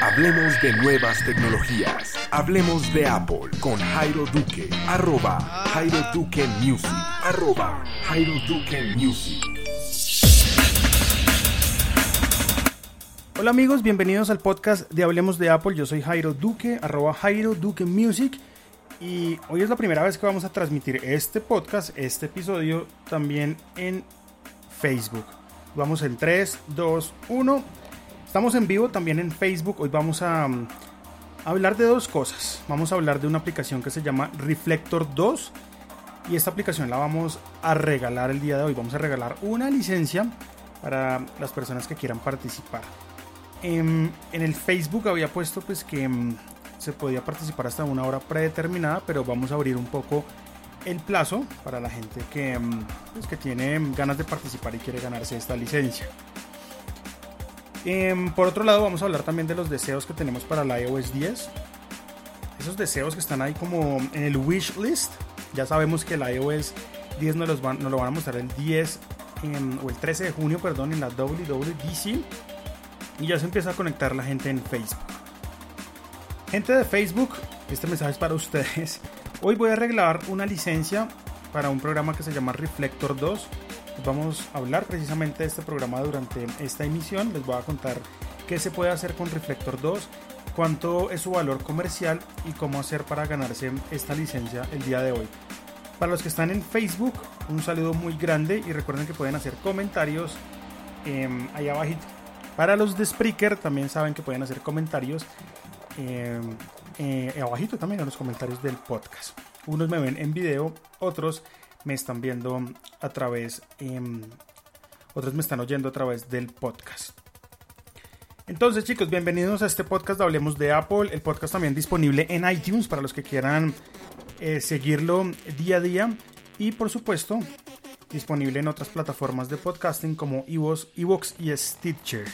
Hablemos de nuevas tecnologías. Hablemos de Apple con Jairo Duque. Arroba Jairo Duque Music. Arroba Jairo Duque Music. Hola amigos, bienvenidos al podcast de Hablemos de Apple. Yo soy Jairo Duque, arroba Jairo Duque Music. Y hoy es la primera vez que vamos a transmitir este podcast, este episodio, también en Facebook. Vamos en 3, 2, 1. Estamos en vivo también en Facebook. Hoy vamos a, a, hablar de dos cosas. Vamos a hablar de una aplicación que se llama Reflector 2. Y esta aplicación la vamos a regalar el día de hoy. Vamos a regalar una licencia para las personas que quieran participar. En, en el Facebook había puesto pues que mm, se podía participar hasta una hora predeterminada, pero vamos a abrir un poco el plazo para la gente que, mm, pues, que tiene ganas de participar y quiere ganarse esta licencia. Em, por otro lado, vamos a hablar también de los deseos que tenemos para la iOS 10. Esos deseos que están ahí como en el wish list. Ya sabemos que la iOS 10 nos, los van, nos lo van a mostrar el 10 em, o el 13 de junio, perdón, en la WWDC. Y ya se empieza a conectar la gente en Facebook. Gente de Facebook, este mensaje es para ustedes. Hoy voy a arreglar una licencia para un programa que se llama Reflector 2. Vamos a hablar precisamente de este programa durante esta emisión. Les voy a contar qué se puede hacer con Reflector 2, cuánto es su valor comercial y cómo hacer para ganarse esta licencia el día de hoy. Para los que están en Facebook, un saludo muy grande y recuerden que pueden hacer comentarios eh, ahí abajito. Para los de Spreaker también saben que pueden hacer comentarios eh, eh, abajito también en los comentarios del podcast. Unos me ven en video, otros me están viendo a través, eh, otros me están oyendo a través del podcast. Entonces chicos, bienvenidos a este podcast de Hablemos de Apple, el podcast también disponible en iTunes para los que quieran eh, seguirlo día a día y por supuesto disponible en otras plataformas de podcasting como Evox y Stitcher.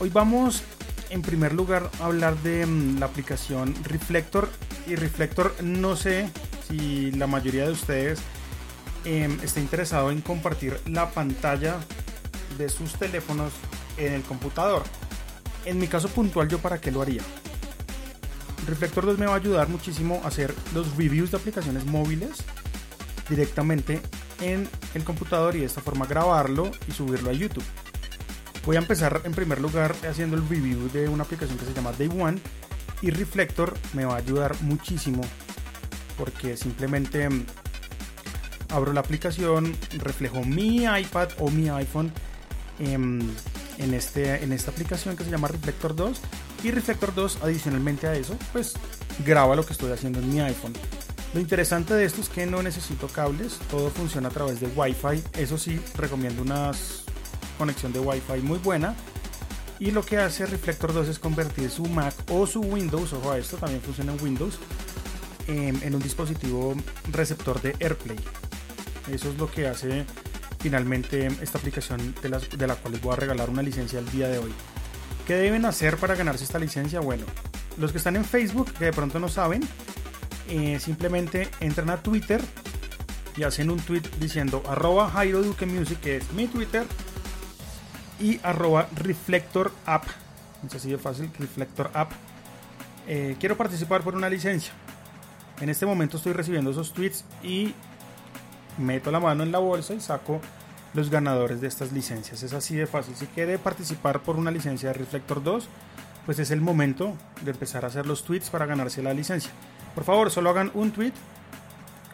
Hoy vamos en primer lugar hablar de um, la aplicación Reflector y Reflector no sé si la mayoría de ustedes eh, está interesado en compartir la pantalla de sus teléfonos en el computador. En mi caso puntual yo para qué lo haría. Reflector 2 me va a ayudar muchísimo a hacer los reviews de aplicaciones móviles directamente en el computador y de esta forma grabarlo y subirlo a YouTube. Voy a empezar en primer lugar haciendo el review de una aplicación que se llama Day One y Reflector me va a ayudar muchísimo porque simplemente mm, abro la aplicación, reflejo mi iPad o mi iPhone en, en, este, en esta aplicación que se llama Reflector 2 y Reflector 2 adicionalmente a eso pues graba lo que estoy haciendo en mi iPhone. Lo interesante de esto es que no necesito cables, todo funciona a través de Wi-Fi. Eso sí, recomiendo unas conexión de Wi-Fi muy buena. Y lo que hace Reflector 2 es convertir su Mac o su Windows, ojo a esto, también funciona en Windows, en, en un dispositivo receptor de AirPlay. Eso es lo que hace finalmente esta aplicación de, las, de la cual les voy a regalar una licencia el día de hoy. ¿Qué deben hacer para ganarse esta licencia? Bueno, los que están en Facebook, que de pronto no saben, eh, simplemente entran a Twitter y hacen un tweet diciendo arroba Jairo Duque Music, que es mi Twitter, y arroba Reflector App. Es así fácil, Reflector App. Eh, quiero participar por una licencia. En este momento estoy recibiendo esos tweets y meto la mano en la bolsa y saco los ganadores de estas licencias. Es así de fácil. Si quiere participar por una licencia de Reflector 2, pues es el momento de empezar a hacer los tweets para ganarse la licencia. Por favor, solo hagan un tweet,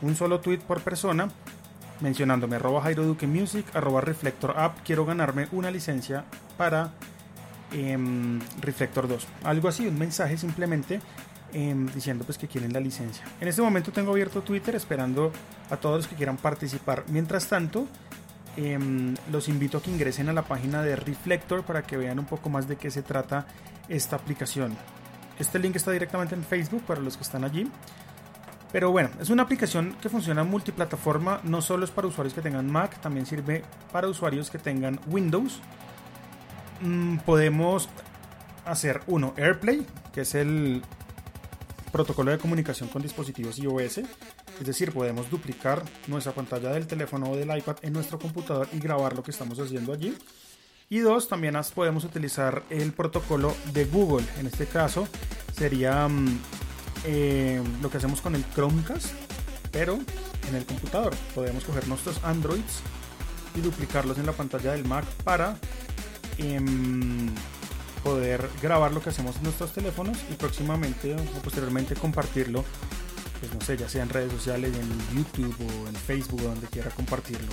un solo tweet por persona mencionándome arroba Jairo Duque Music, arroba Reflector App, quiero ganarme una licencia para eh, Reflector 2. Algo así, un mensaje simplemente eh, diciendo pues que quieren la licencia. En este momento tengo abierto Twitter esperando a todos los que quieran participar. Mientras tanto, eh, los invito a que ingresen a la página de Reflector para que vean un poco más de qué se trata esta aplicación. Este link está directamente en Facebook para los que están allí. Pero bueno, es una aplicación que funciona multiplataforma, no solo es para usuarios que tengan Mac, también sirve para usuarios que tengan Windows. Mm, podemos hacer uno, AirPlay, que es el protocolo de comunicación con dispositivos iOS. Es decir, podemos duplicar nuestra pantalla del teléfono o del iPad en nuestro computador y grabar lo que estamos haciendo allí. Y dos, también podemos utilizar el protocolo de Google. En este caso sería mm, eh, lo que hacemos con el Chromecast, pero en el computador. Podemos coger nuestros Androids y duplicarlos en la pantalla del Mac para em, poder grabar lo que hacemos en nuestros teléfonos y próximamente o posteriormente compartirlo, pues no sé, ya sea en redes sociales, en YouTube o en Facebook donde quiera compartirlo.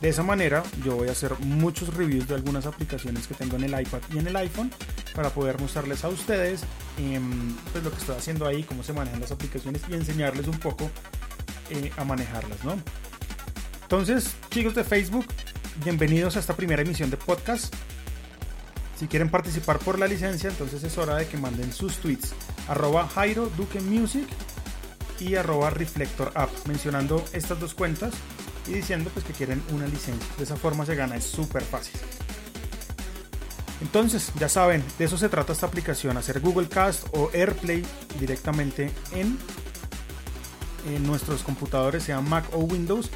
De esa manera yo voy a hacer muchos reviews de algunas aplicaciones que tengo en el iPad y en el iPhone para poder mostrarles a ustedes em, pues lo que estoy haciendo ahí, cómo se manejan las aplicaciones y enseñarles un poco eh, a manejarlas, ¿no? Entonces, chicos de Facebook, bienvenidos a esta primera emisión de podcast. Si quieren participar por la licencia, entonces es hora de que manden sus tweets. Arroba Jairo Duque Music y arroba Reflector App, mencionando estas dos cuentas y diciendo pues que quieren una licencia. De esa forma se gana, es súper fácil. Entonces, ya saben, de eso se trata esta aplicación, hacer Google Cast o AirPlay directamente en, en nuestros computadores, sea Mac o Windows,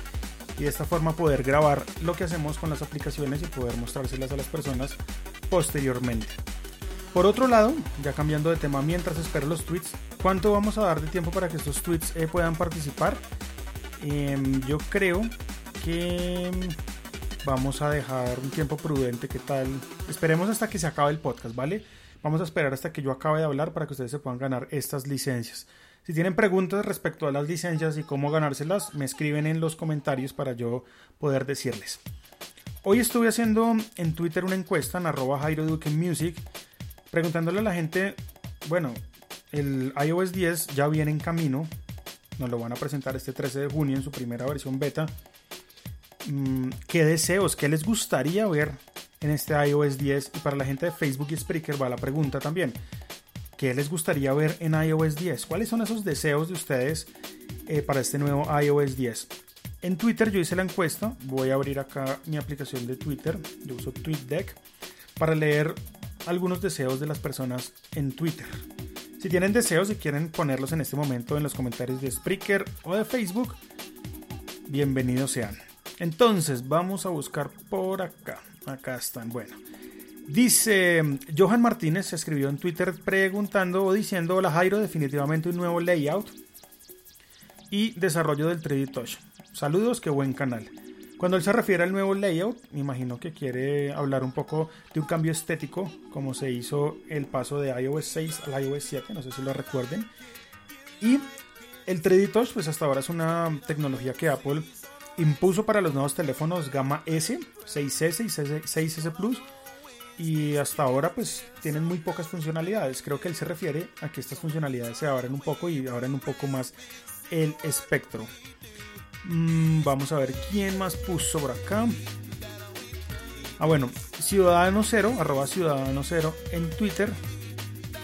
y de esta forma poder grabar lo que hacemos con las aplicaciones y poder mostrárselas a las personas posteriormente. Por otro lado, ya cambiando de tema mientras espero los tweets, ¿cuánto vamos a dar de tiempo para que estos tweets eh, puedan participar? Em, yo creo que vamos a dejar un tiempo prudente. ¿Qué tal? Esperemos hasta que se acabe el podcast, ¿vale? Vamos a esperar hasta que yo acabe de hablar para que ustedes se puedan ganar estas licencias. Si tienen preguntas respecto a las licencias y cómo ganárselas, me escriben en los comentarios para yo poder decirles. Hoy estuve haciendo en Twitter una encuesta en arroba Jairo Music, preguntándole a la gente, bueno, el iOS 10 ya viene en camino, nos lo van a presentar este 13 de junio en su primera versión beta. Mm, ¿Qué deseos, qué les gustaría ver en este iOS 10? Y para la gente de Facebook y Spreaker va la pregunta también. ¿Qué les gustaría ver en iOS 10? ¿Cuáles son esos deseos de ustedes eh, para este nuevo iOS 10? En Twitter yo hice la encuesta. Voy a abrir acá mi aplicación de Twitter. Yo uso TweetDeck para leer algunos deseos de las personas en Twitter. Si tienen deseos y quieren ponerlos en este momento en los comentarios de Spreaker o de Facebook, bienvenidos sean. Entonces, vamos a buscar por acá. Acá están. Bueno. Dice Johan Martínez, se escribió en Twitter preguntando o diciendo, hola Jairo, definitivamente un nuevo layout y desarrollo del 3D Touch. Saludos, qué buen canal. Cuando él se refiere al nuevo layout, me imagino que quiere hablar un poco de un cambio estético, como se hizo el paso de iOS 6 al iOS 7, no sé si lo recuerden. Y el 3D Touch, pues hasta ahora es una tecnología que Apple impuso para los nuevos teléfonos gama S, 6S y 6S Plus. Y hasta ahora pues tienen muy pocas funcionalidades. Creo que él se refiere a que estas funcionalidades se abren un poco y abren un poco más el espectro. Mm, vamos a ver quién más puso por acá. Ah, bueno, Ciudadano Cero, arroba Ciudadano Cero en Twitter,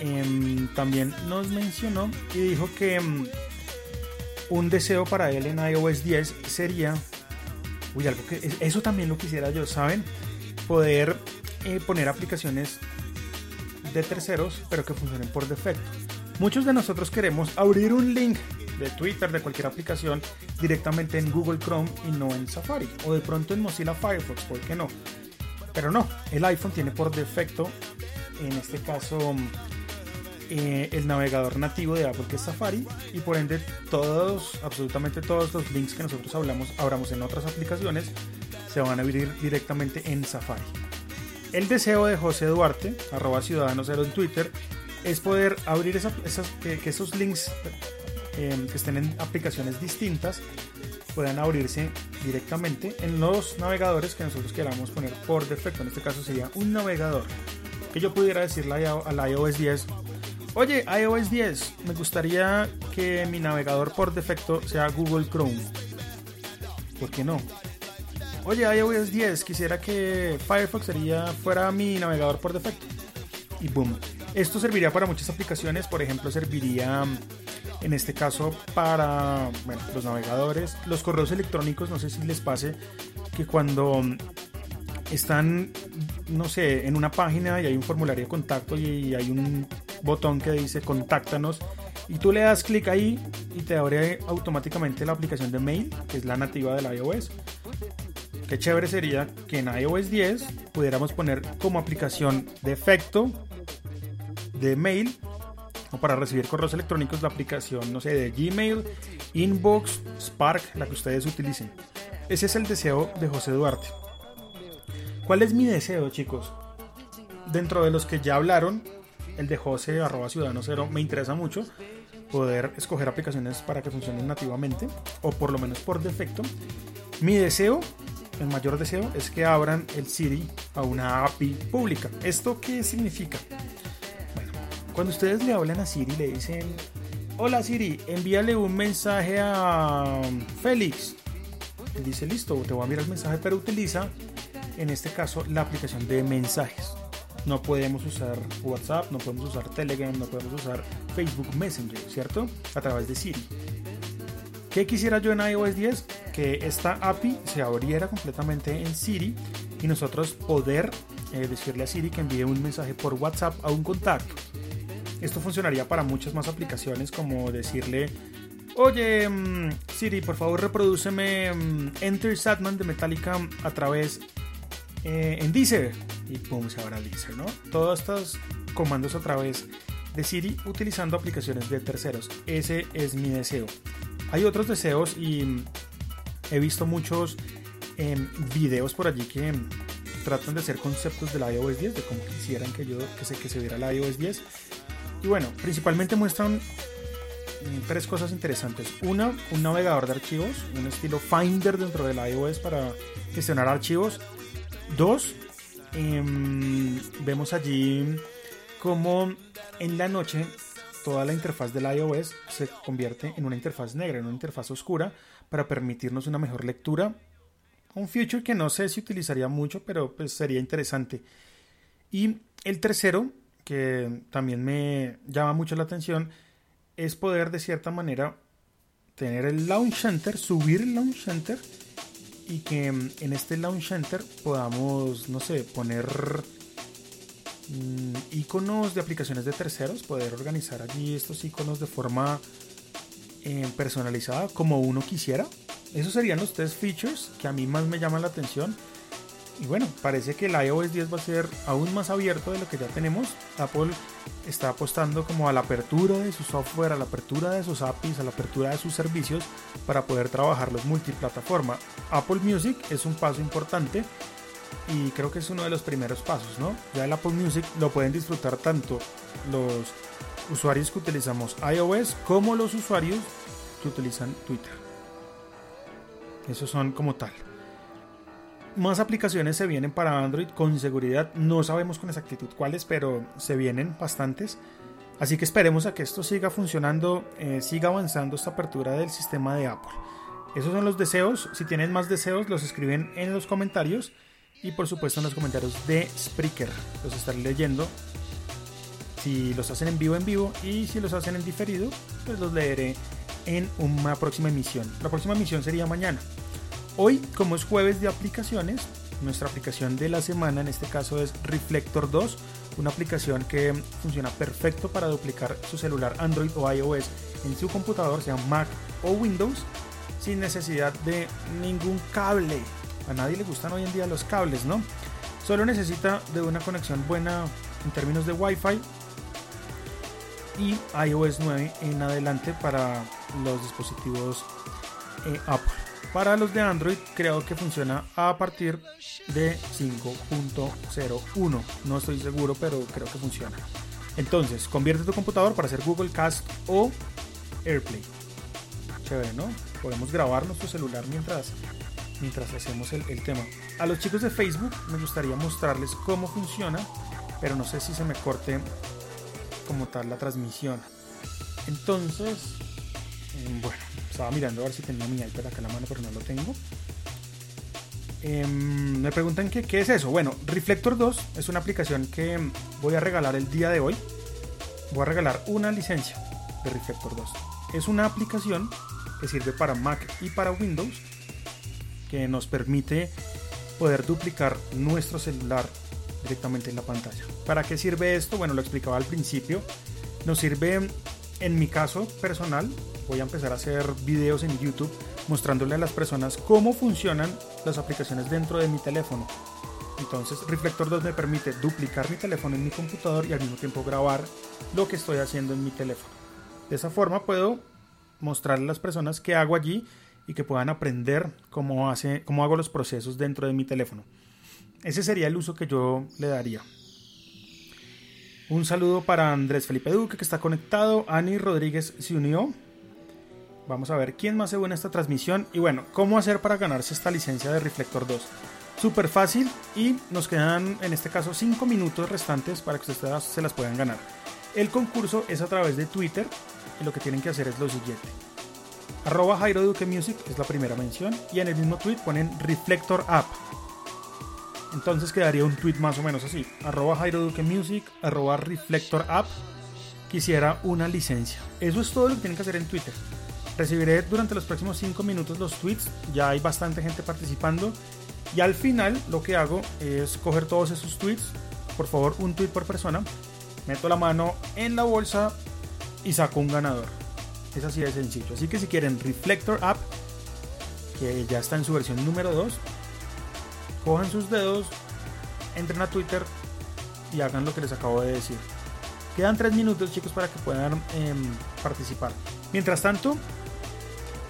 em, también nos mencionó y dijo que em, un deseo para él en iOS 10 sería, uy, algo que eso también lo quisiera yo, ¿saben? Poder eh, poner aplicaciones de terceros, pero que funcionen por defecto. Muchos de nosotros queremos abrir un link de Twitter, de cualquier aplicación, directamente en Google Chrome y no en Safari. O de pronto en Mozilla Firefox, ¿por qué no? Pero no, el iPhone tiene por defecto, en este caso, eh, el navegador nativo de Apple que es Safari y por ende todos, absolutamente todos los links que nosotros hablamos, abramos en otras aplicaciones se van a abrir directamente en Safari. El deseo de José Duarte, arroba ciudadano cero en Twitter, es poder abrir que, esos links Que estén en aplicaciones distintas puedan abrirse directamente en los navegadores que nosotros queramos poner por defecto. En este caso sería un navegador que yo pudiera decirle al iOS 10, oye iOS 10, me gustaría que mi navegador por defecto sea Google Chrome. ¿Por qué no? Oye iOS 10, quisiera que Firefox sería, fuera mi navegador por defecto. Y boom. Esto serviría para muchas aplicaciones, por ejemplo, serviría en este caso para los navegadores, los correos electrónicos, no sé si les pase que cuando están, no sé, en una página y hay un formulario de contacto y hay un botón que dice contáctanos y tú le das clic ahí y te abre automáticamente la aplicación de mail, que es la nativa del iOS. qué chévere sería que en iOS 10 pudiéramos poner como aplicación de efecto de mail o para recibir correos electrónicos la aplicación, no sé, de Gmail, Inbox, Spark, la que ustedes utilicen. Ese es el deseo de José Duarte. ¿Cuál es mi deseo, chicos? Dentro de los que ya hablaron, el de José arroba ciudadano cero me interesa mucho poder escoger aplicaciones para que funcionen nativamente o por lo menos por defecto. Mi deseo, el mayor deseo, es que abran el Siri a una API pública. ¿Esto qué significa? Cuando ustedes le hablan a Siri le dicen, hola Siri, envíale un mensaje a Félix. Él dice, listo, te voy a enviar el mensaje, pero utiliza en este caso la aplicación de mensajes no podemos usar WhatsApp, no podemos usar Telegram, no podemos usar Facebook Messenger, ¿cierto? A través de Siri. ¿Qué quisiera yo en iOS 10? Que esta API se abriera completamente en Siri y nosotros poder eh, decirle a Siri que envíe un mensaje por WhatsApp a un contacto. Esto funcionaría para muchas más aplicaciones como decirle, oye mm, Siri, por favor reproduceme mm, Enter Satman de Metallica a través eh, en Deezer y pum, se abra Deezer, ¿no? Todos estos comandos a través de Siri utilizando aplicaciones de terceros. Ese es mi deseo. Hay otros deseos y he visto muchos em, videos por allí que tratan de hacer conceptos del iOS 10, de cómo quisieran que yo que se, que se viera el iOS 10. Y bueno, principalmente muestran mm, tres cosas interesantes. Una, un navegador de archivos, un estilo Finder dentro del iOS para gestionar archivos. Dos, Em, vemos allí como en la noche toda la interfaz del iOS se convierte en una interfaz negra, en una interfaz oscura, para permitirnos una mejor lectura. Un feature que no sé si utilizaría mucho, pero pues sería interesante. Y el tercero, que también me llama mucho la atención, es poder de cierta manera tener el Launch Center, subir el Launch Center y que en este Launch Center podamos, no sé, poner mm, iconos de aplicaciones de terceros, poder organizar allí estos iconos de forma eh, personalizada como uno quisiera. Esos serían los tres features que a mí más me llaman la atención y bueno, parece que el iOS 10 va a ser aún más abierto de lo que ya tenemos. Apple está apostando como a la apertura de su software, a la apertura de sus APIs, a la apertura de sus servicios para poder trabajarlos multiplataforma. Apple Music es un paso importante y creo que es uno de los primeros pasos, ¿no? Ya el Apple Music lo pueden disfrutar tanto los usuarios que utilizamos iOS como los usuarios que utilizan Twitter. Esos son como tal. Más aplicaciones se vienen para Android con seguridad. No sabemos con exactitud cuáles, pero se vienen bastantes. Así que esperemos a que esto siga funcionando, eh, siga avanzando esta apertura del sistema de Apple. Esos son los deseos. Si tienen más deseos, los escriben en los comentarios. Y por supuesto en los comentarios de Spreaker. Los estaré leyendo. Si los hacen en vivo, en vivo. Y si los hacen en diferido, pues los leeré en una próxima emisión. La próxima emisión sería mañana. Hoy, como es jueves de aplicaciones, nuestra aplicación de la semana en este caso es Reflector 2, una aplicación que funciona perfecto para duplicar su celular Android o iOS en su computador, sea Mac o Windows, sin necesidad de ningún cable. A nadie le gustan hoy en día los cables, ¿no? Solo necesita de una conexión buena en términos de Wi-Fi y iOS 9 en adelante para los dispositivos eh, Apple. Para los de Android creo que funciona a partir de 5.01. No estoy seguro, pero creo que funciona. Entonces, convierte tu computador para hacer Google Cast o AirPlay. Chévere, ¿no? Podemos grabar nuestro celular mientras, mientras hacemos el, el tema. A los chicos de Facebook me gustaría mostrarles cómo funciona, pero no sé si se me corte como tal la transmisión. Entonces, mm, bueno, estaba mirando a ver si tenía mi iPad acá en la mano, pero no lo tengo. Em, me preguntan que, qué es eso. Bueno, Reflector 2 es una aplicación que voy a regalar el día de hoy. Voy a regalar una licencia de Reflector 2. Es una aplicación que sirve para Mac y para Windows que nos permite poder duplicar nuestro celular directamente en la pantalla. ¿Para qué sirve esto? Bueno, lo explicaba al principio. Nos sirve en mi caso personal, voy a empezar a hacer videos en YouTube mostrándole a las personas cómo funcionan las aplicaciones dentro de mi teléfono. Entonces Reflector 2 me permite duplicar mi teléfono en mi computador y al mismo tiempo grabar lo que estoy haciendo en mi teléfono. De esa forma puedo mostrarle a las personas qué hago allí y que puedan aprender cómo, hace, cómo hago los procesos dentro de mi teléfono. Ese sería el uso que yo le daría. Un saludo para Andrés Felipe Duque que está conectado. Ani Rodríguez se unió. Vamos a ver quién más se une a esta transmisión. Y bueno, ¿cómo hacer para ganarse esta licencia de Reflector 2? Súper fácil y nos quedan en este caso 5 minutos restantes para que ustedes se las puedan ganar. El concurso es a través de Twitter y lo que tienen que hacer es lo siguiente. Arroba Jairo Duque Music es la primera mención y en el mismo tweet ponen Reflector App entonces quedaría un tweet más o menos así. Arroba Jairo Music, arroba Reflector App. Quisiera una licencia. Eso es todo lo que tienen que hacer en Twitter. Recibiré durante los próximos 5 minutos los tweets. Ya hay bastante gente participando. Y al final lo que hago es coger todos esos tweets. Por favor, un tweet por persona. Meto la mano en la bolsa y saco un ganador. Es así de sencillo. Así que si quieren Reflector App, que ya está en su versión número 2, cojan sus dedos, entren a Twitter y hagan lo que les acabo de decir. Quedan tres minutos chicos para que puedan em, participar. Mientras tanto,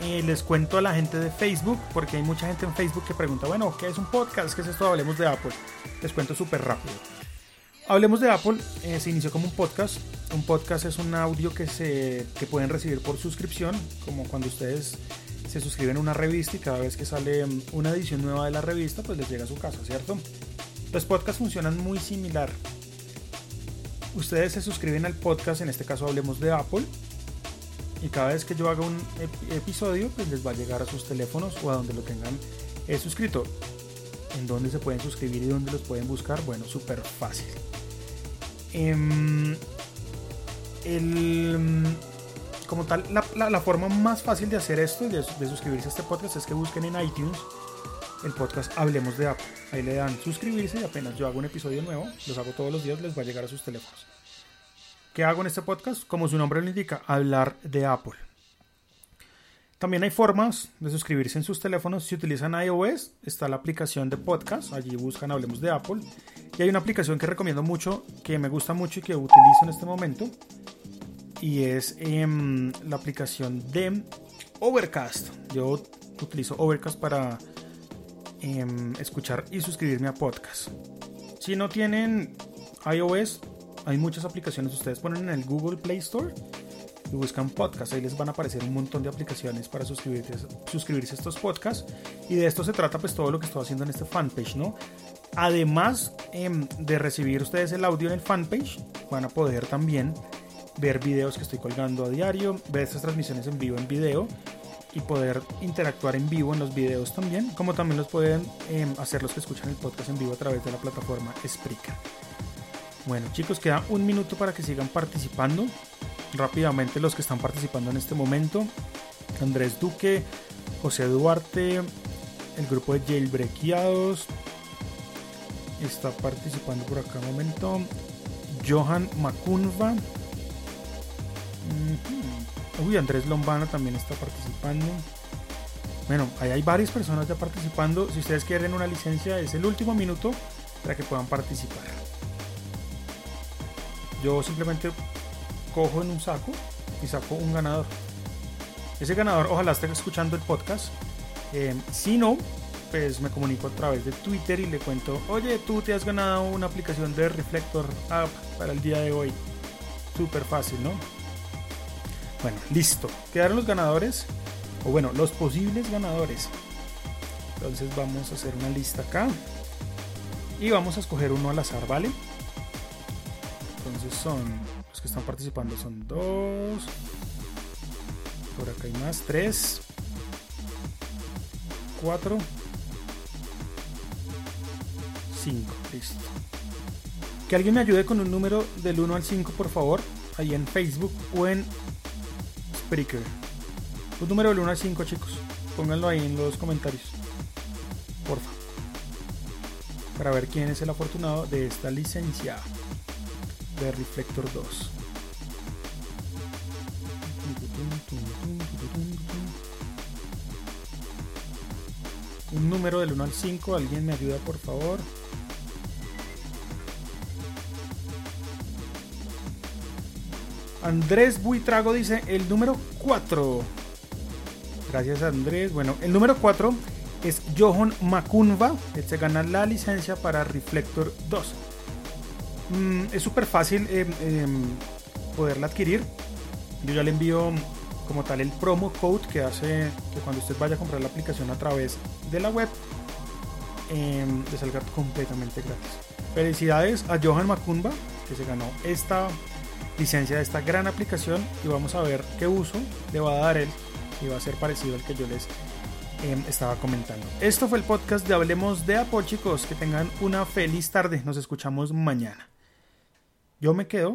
eh, les cuento a la gente de Facebook, porque hay mucha gente en Facebook que pregunta, bueno, ¿qué es un podcast? ¿Qué es esto? Hablemos de Apple. Les cuento súper rápido. Hablemos de Apple, eh, se inició como un podcast. Un podcast es un audio que, se, que pueden recibir por suscripción, como cuando ustedes se suscriben a una revista y cada vez que sale mm, una edición nueva de la revista, pues les llega a su casa, ¿cierto? Los podcasts funcionan muy similar. Ustedes se suscriben al podcast, en este caso hablemos de Apple, y cada vez que yo haga un episodio, pues les va a llegar a sus teléfonos o a donde lo tengan eh, suscrito. ¿En dónde se pueden suscribir y dónde los pueden buscar? Bueno, súper fácil. Em, el mm, como tal, la, forma más fácil de hacer esto y de, suscribirse a este podcast es que busquen en iTunes el podcast Hablemos de Apple. Ahí le dan suscribirse y apenas yo hago un episodio nuevo, los hago todos los días, les va a llegar a sus teléfonos. ¿Qué hago en este podcast? Como su nombre lo indica, hablar de Apple. También hay formas de suscribirse en sus teléfonos. Si utilizan iOS, está la aplicación de podcast. Allí buscan Hablemos de Apple. Y hay una aplicación que recomiendo mucho, que me gusta mucho y que utilizo en este momento, y es em, la aplicación de Overcast. Yo utilizo Overcast para em, escuchar y suscribirme a podcast. Si no tienen iOS, hay muchas aplicaciones. Ustedes ponen en el Google Play Store y buscan podcast. Ahí les van a aparecer un montón de aplicaciones para suscribirse, suscribirse a estos podcasts. Y de esto se trata pues todo lo que estoy haciendo en este fanpage, ¿no? Además em, de recibir ustedes el audio en el fanpage, van a poder también ver videos que estoy colgando a diario, ver estas transmisiones en vivo en video y poder interactuar en vivo en los videos también, como también los pueden em, hacer los que escuchan el podcast en vivo a través de la plataforma Spreaker. Bueno chicos, queda un minuto para que sigan participando. Rápidamente los que están participando en este momento. Andrés Duque, José Duarte, el grupo de Jailbreakiados. Está participando por acá un momento. Johan Macunva, Uy, Andrés Lombana también está participando. Bueno, ahí hay varias personas ya participando. Si ustedes quieren una licencia, es el último minuto para que puedan participar. Yo simplemente cojo en un saco y saco un ganador. Ese ganador ojalá esté escuchando el podcast. Eh, si no, pues me comunico a través de Twitter y le cuento, oye, tú te has ganado una aplicación de Reflector App para el día de hoy. Súper fácil, ¿no? Bueno, listo. Quedaron los ganadores. O bueno, los posibles ganadores. Entonces vamos a hacer una lista acá. Y vamos a escoger uno al azar, ¿vale? Entonces son... Los que están participando son dos. Por acá hay más. Tres. Cuatro. Cinco. Listo. Que alguien me ayude con un número del 1 al 5, por favor. Ahí en Facebook o en Spreaker. Un número del 1 al 5, chicos. Pónganlo ahí en los comentarios. Porfa. Para ver quién es el afortunado de esta licencia de Reflector 2. Un número del 1 al 5. ¿Alguien me ayuda, por favor? Andrés Buitrago dice el número 4. Gracias Andrés. Bueno, el número 4 es Johan Macunva. Él se gana la licencia para Reflector 2. Mm, es súper fácil eh, em, poderla adquirir. Yo ya le envío como tal el promo code que hace que cuando usted vaya a comprar la aplicación a través de la web em, le salga completamente gratis. Felicidades a Johan Macunva que se ganó esta licencia de esta gran aplicación y vamos a ver qué uso le va a dar él y va a ser parecido al que yo les em, estaba comentando. Esto fue el podcast de Hablemos de Apple chicos, que tengan una feliz tarde, nos escuchamos mañana. Yo me quedo